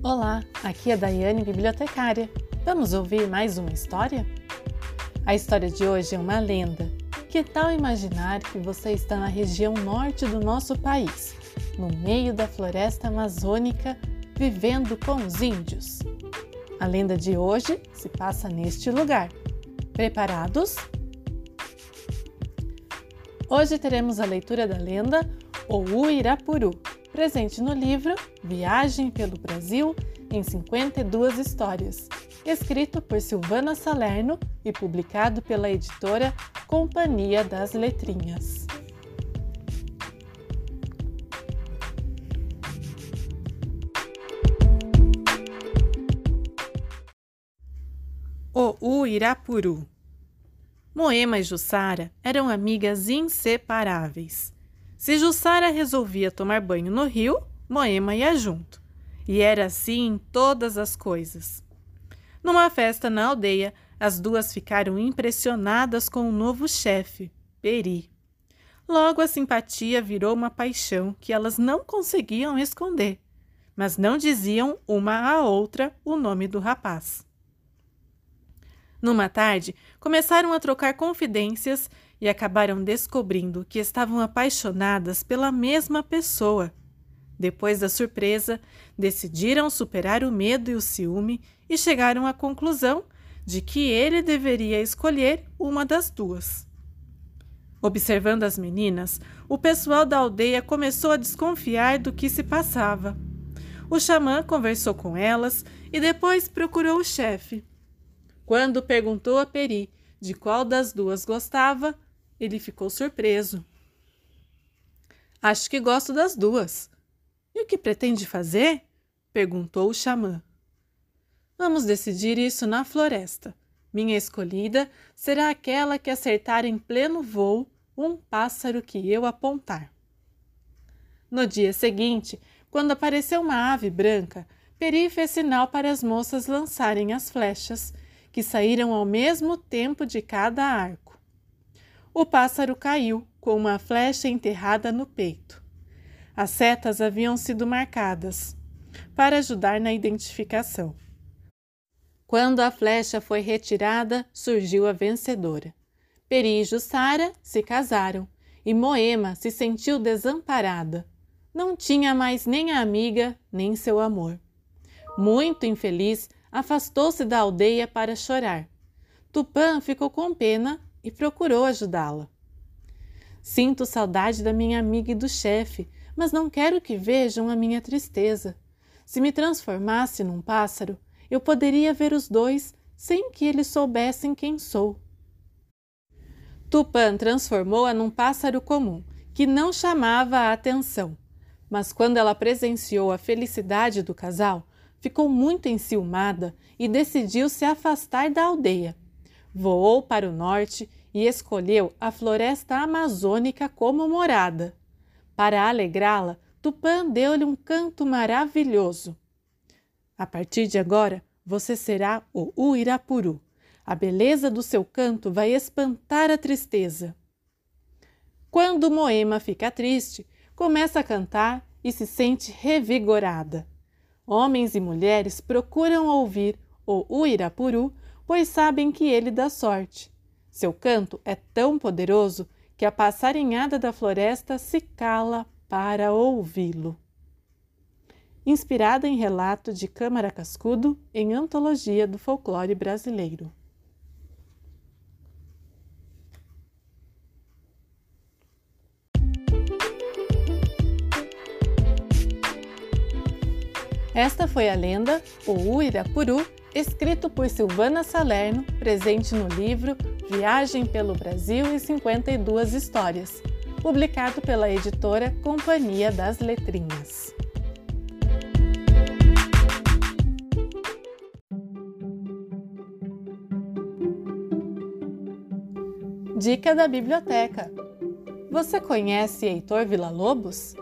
Olá, aqui é Daiane, bibliotecária. Vamos ouvir mais uma história? A história de hoje é uma lenda. Que tal imaginar que você está na região norte do nosso país, no meio da floresta amazônica, vivendo com os índios? A lenda de hoje se passa neste lugar. Preparados? Hoje teremos a leitura da lenda O Uirapuru, presente no livro Viagem pelo Brasil em 52 histórias, escrito por Silvana Salerno e publicado pela editora Companhia das Letrinhas. O Uirapuru Moema e Jussara eram amigas inseparáveis. Se Jussara resolvia tomar banho no rio, Moema ia junto. E era assim em todas as coisas. Numa festa na aldeia, as duas ficaram impressionadas com o novo chefe, Peri. Logo a simpatia virou uma paixão que elas não conseguiam esconder, mas não diziam uma à outra o nome do rapaz. Numa tarde, começaram a trocar confidências e acabaram descobrindo que estavam apaixonadas pela mesma pessoa. Depois da surpresa, decidiram superar o medo e o ciúme e chegaram à conclusão de que ele deveria escolher uma das duas. Observando as meninas, o pessoal da aldeia começou a desconfiar do que se passava. O xamã conversou com elas e depois procurou o chefe. Quando perguntou a Peri de qual das duas gostava, ele ficou surpreso. Acho que gosto das duas. E o que pretende fazer? perguntou o xamã. Vamos decidir isso na floresta. Minha escolhida será aquela que acertar em pleno voo um pássaro que eu apontar. No dia seguinte, quando apareceu uma ave branca, Peri fez sinal para as moças lançarem as flechas, que saíram ao mesmo tempo de cada arco o pássaro caiu com uma flecha enterrada no peito. As setas haviam sido marcadas para ajudar na identificação. Quando a flecha foi retirada, surgiu a vencedora. Peri e Jussara se casaram e Moema se sentiu desamparada. Não tinha mais nem a amiga, nem seu amor. Muito infeliz, afastou-se da aldeia para chorar. Tupã ficou com pena e procurou ajudá-la. Sinto saudade da minha amiga e do chefe, mas não quero que vejam a minha tristeza. Se me transformasse num pássaro, eu poderia ver os dois sem que eles soubessem quem sou. Tupã transformou-a num pássaro comum, que não chamava a atenção. Mas quando ela presenciou a felicidade do casal, ficou muito enciumada e decidiu se afastar da aldeia voou para o norte e escolheu a floresta amazônica como morada. Para alegrá-la, Tupã deu-lhe um canto maravilhoso. A partir de agora, você será o Uirapuru. A beleza do seu canto vai espantar a tristeza. Quando Moema fica triste, começa a cantar e se sente revigorada. Homens e mulheres procuram ouvir o Uirapuru pois sabem que ele dá sorte. Seu canto é tão poderoso que a passarinhada da floresta se cala para ouvi-lo. Inspirada em relato de Câmara Cascudo em Antologia do Folclore Brasileiro. Esta foi a lenda O Uirapuru escrito por Silvana Salerno, presente no livro Viagem pelo Brasil e 52 Histórias, publicado pela editora Companhia das Letrinhas. Dica da biblioteca: Você conhece Heitor Villa-Lobos?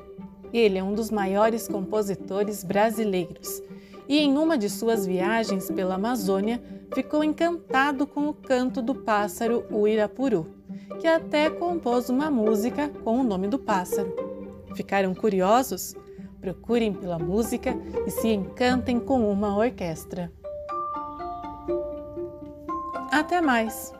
Ele é um dos maiores compositores brasileiros e em uma de suas viagens pela Amazônia ficou encantado com o canto do pássaro Uirapuru, que até compôs uma música com o nome do pássaro. Ficaram curiosos? procurem pela música e se encantem com uma orquestra. Até mais!